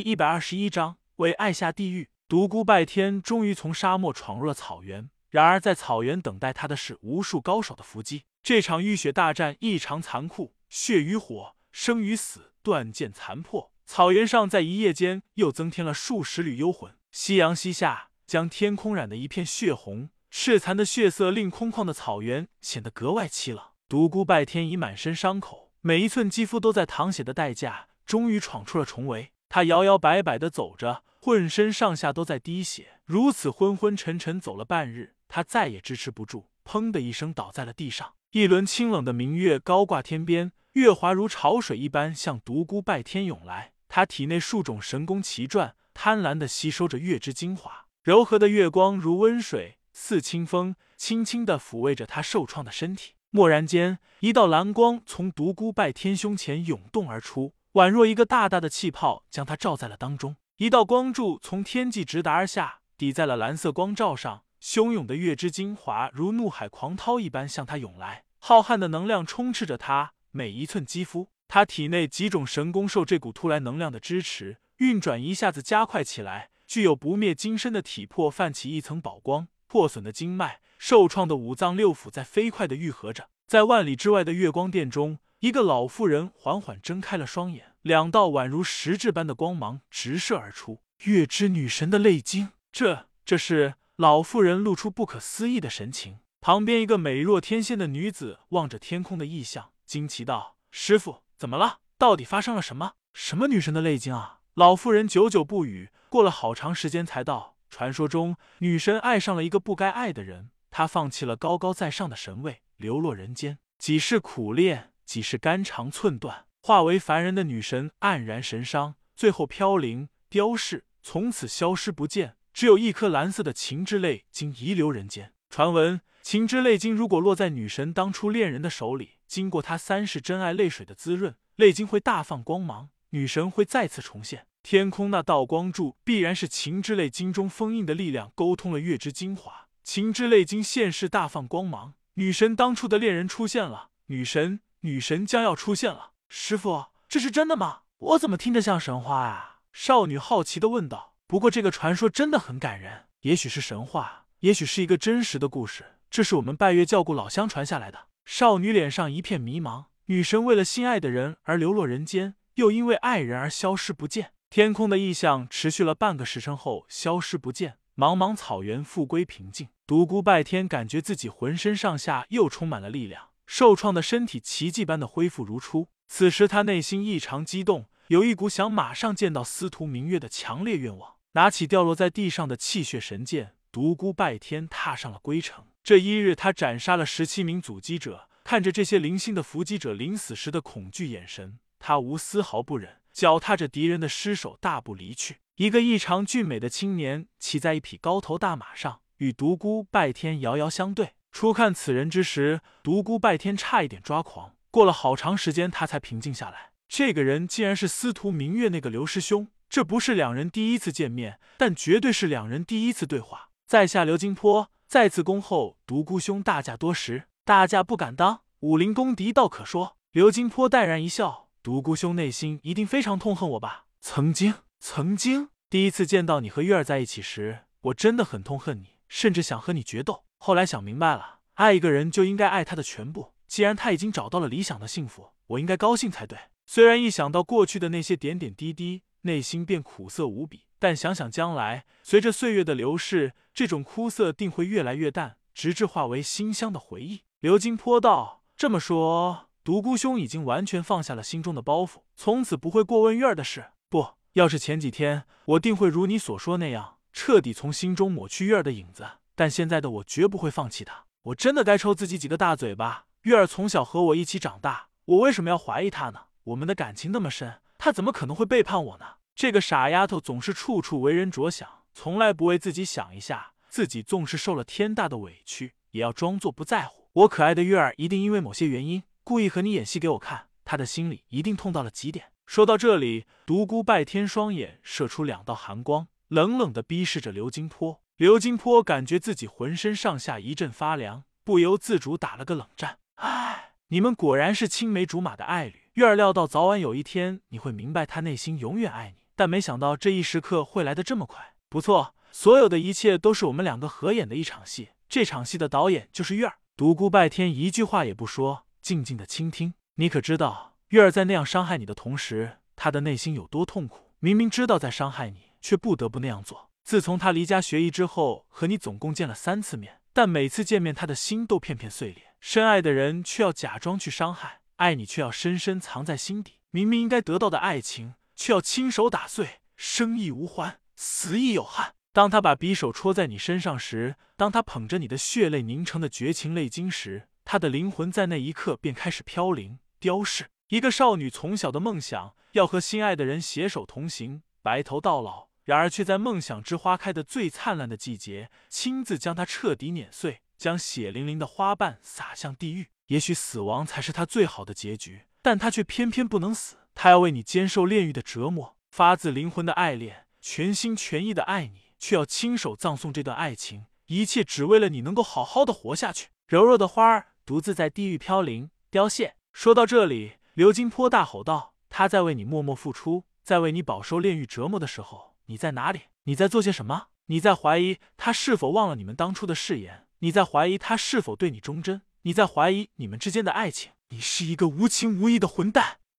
一百二十一章为爱下地狱。独孤拜天终于从沙漠闯入了草原，然而在草原等待他的是无数高手的伏击。这场浴血大战异常残酷，血与火，生与死，断剑残破。草原上在一夜间又增添了数十缕幽魂。夕阳西下，将天空染得一片血红，赤残的血色令空旷的草原显得格外凄冷。独孤拜天已满身伤口，每一寸肌肤都在淌血的代价。终于闯出了重围，他摇摇摆摆的走着，浑身上下都在滴血。如此昏昏沉沉走了半日，他再也支持不住，砰的一声倒在了地上。一轮清冷的明月高挂天边，月华如潮水一般向独孤拜天涌来。他体内数种神功齐转，贪婪的吸收着月之精华。柔和的月光如温水，似清风，轻轻的抚慰着他受创的身体。蓦然间，一道蓝光从独孤拜天胸前涌动而出。宛若一个大大的气泡，将他罩在了当中。一道光柱从天际直达而下，抵在了蓝色光照上。汹涌的月之精华如怒海狂涛一般向他涌来，浩瀚的能量充斥着他每一寸肌肤。他体内几种神功受这股突来能量的支持，运转一下子加快起来。具有不灭金身的体魄泛起一层宝光，破损的经脉，受创的五脏六腑在飞快的愈合着。在万里之外的月光殿中。一个老妇人缓缓睁开了双眼，两道宛如实质般的光芒直射而出。月之女神的泪晶，这这是老妇人露出不可思议的神情。旁边一个美若天仙的女子望着天空的异象，惊奇道：“师傅，怎么了？到底发生了什么？什么女神的泪晶啊？”老妇人久久不语，过了好长时间才道：“传说中，女神爱上了一个不该爱的人，她放弃了高高在上的神位，流落人间，几世苦练。”几世肝肠寸断，化为凡人的女神黯然神伤，最后飘零凋逝，从此消失不见。只有一颗蓝色的情之泪晶遗留人间。传闻情之泪晶如果落在女神当初恋人的手里，经过她三世真爱泪水的滋润，泪晶会大放光芒，女神会再次重现。天空那道光柱必然是情之泪晶中封印的力量沟通了月之精华。情之泪晶现世大放光芒，女神当初的恋人出现了。女神。女神将要出现了，师傅，这是真的吗？我怎么听着像神话啊？少女好奇的问道。不过这个传说真的很感人，也许是神话，也许是一个真实的故事。这是我们拜月教故老乡传下来的。少女脸上一片迷茫。女神为了心爱的人而流落人间，又因为爱人而消失不见。天空的异象持续了半个时辰后消失不见，茫茫草原复归平静。独孤拜天感觉自己浑身上下又充满了力量。受创的身体奇迹般的恢复如初，此时他内心异常激动，有一股想马上见到司徒明月的强烈愿望。拿起掉落在地上的气血神剑，独孤拜天踏上了归程。这一日，他斩杀了十七名阻击者，看着这些零星的伏击者临死时的恐惧眼神，他无丝毫不忍，脚踏着敌人的尸首大步离去。一个异常俊美的青年骑在一匹高头大马上，与独孤拜天遥遥相对。初看此人之时，独孤拜天差一点抓狂。过了好长时间，他才平静下来。这个人竟然是司徒明月那个刘师兄。这不是两人第一次见面，但绝对是两人第一次对话。在下刘金坡，再次恭候独孤兄大驾多时。大驾不敢当，武林公敌倒可说。刘金坡淡然一笑，独孤兄内心一定非常痛恨我吧？曾经，曾经，第一次见到你和月儿在一起时，我真的很痛恨你，甚至想和你决斗。后来想明白了，爱一个人就应该爱他的全部。既然他已经找到了理想的幸福，我应该高兴才对。虽然一想到过去的那些点点滴滴，内心便苦涩无比，但想想将来，随着岁月的流逝，这种枯涩定会越来越淡，直至化为馨香的回忆。刘金坡道：“这么说，独孤兄已经完全放下了心中的包袱，从此不会过问月儿的事。不要是前几天，我定会如你所说那样，彻底从心中抹去月儿的影子。”但现在的我绝不会放弃他，我真的该抽自己几个大嘴巴。月儿从小和我一起长大，我为什么要怀疑他呢？我们的感情那么深，他怎么可能会背叛我呢？这个傻丫头总是处处为人着想，从来不为自己想一下。自己纵是受了天大的委屈，也要装作不在乎。我可爱的月儿一定因为某些原因，故意和你演戏给我看，他的心里一定痛到了极点。说到这里，独孤拜天双眼射出两道寒光，冷冷的逼视着刘金坡。刘金坡感觉自己浑身上下一阵发凉，不由自主打了个冷战。唉，你们果然是青梅竹马的爱侣。月儿料到早晚有一天你会明白，他内心永远爱你。但没想到这一时刻会来得这么快。不错，所有的一切都是我们两个合演的一场戏。这场戏的导演就是月儿。独孤拜天一句话也不说，静静的倾听。你可知道，月儿在那样伤害你的同时，他的内心有多痛苦？明明知道在伤害你，却不得不那样做。自从他离家学艺之后，和你总共见了三次面，但每次见面，他的心都片片碎裂。深爱的人却要假装去伤害，爱你却要深深藏在心底。明明应该得到的爱情，却要亲手打碎。生亦无欢，死亦有憾。当他把匕首戳在你身上时，当他捧着你的血泪凝成的绝情泪晶时，他的灵魂在那一刻便开始飘零、雕饰。一个少女从小的梦想，要和心爱的人携手同行，白头到老。然而，却在梦想之花开的最灿烂的季节，亲自将它彻底碾碎，将血淋淋的花瓣撒向地狱。也许死亡才是他最好的结局，但他却偏偏不能死。他要为你坚受炼狱的折磨，发自灵魂的爱恋，全心全意的爱你。却要亲手葬送这段爱情，一切只为了你能够好好的活下去。柔弱的花儿独自在地狱飘零凋谢。说到这里，刘金波大吼道：“他在为你默默付出，在为你饱受炼狱折磨的时候，你在哪里？你在做些什么？你在怀疑他是否忘了你们当初的誓言？你在怀疑他是否对你忠贞？你在怀疑你们之间的爱情？你是一个无情无义的混蛋！”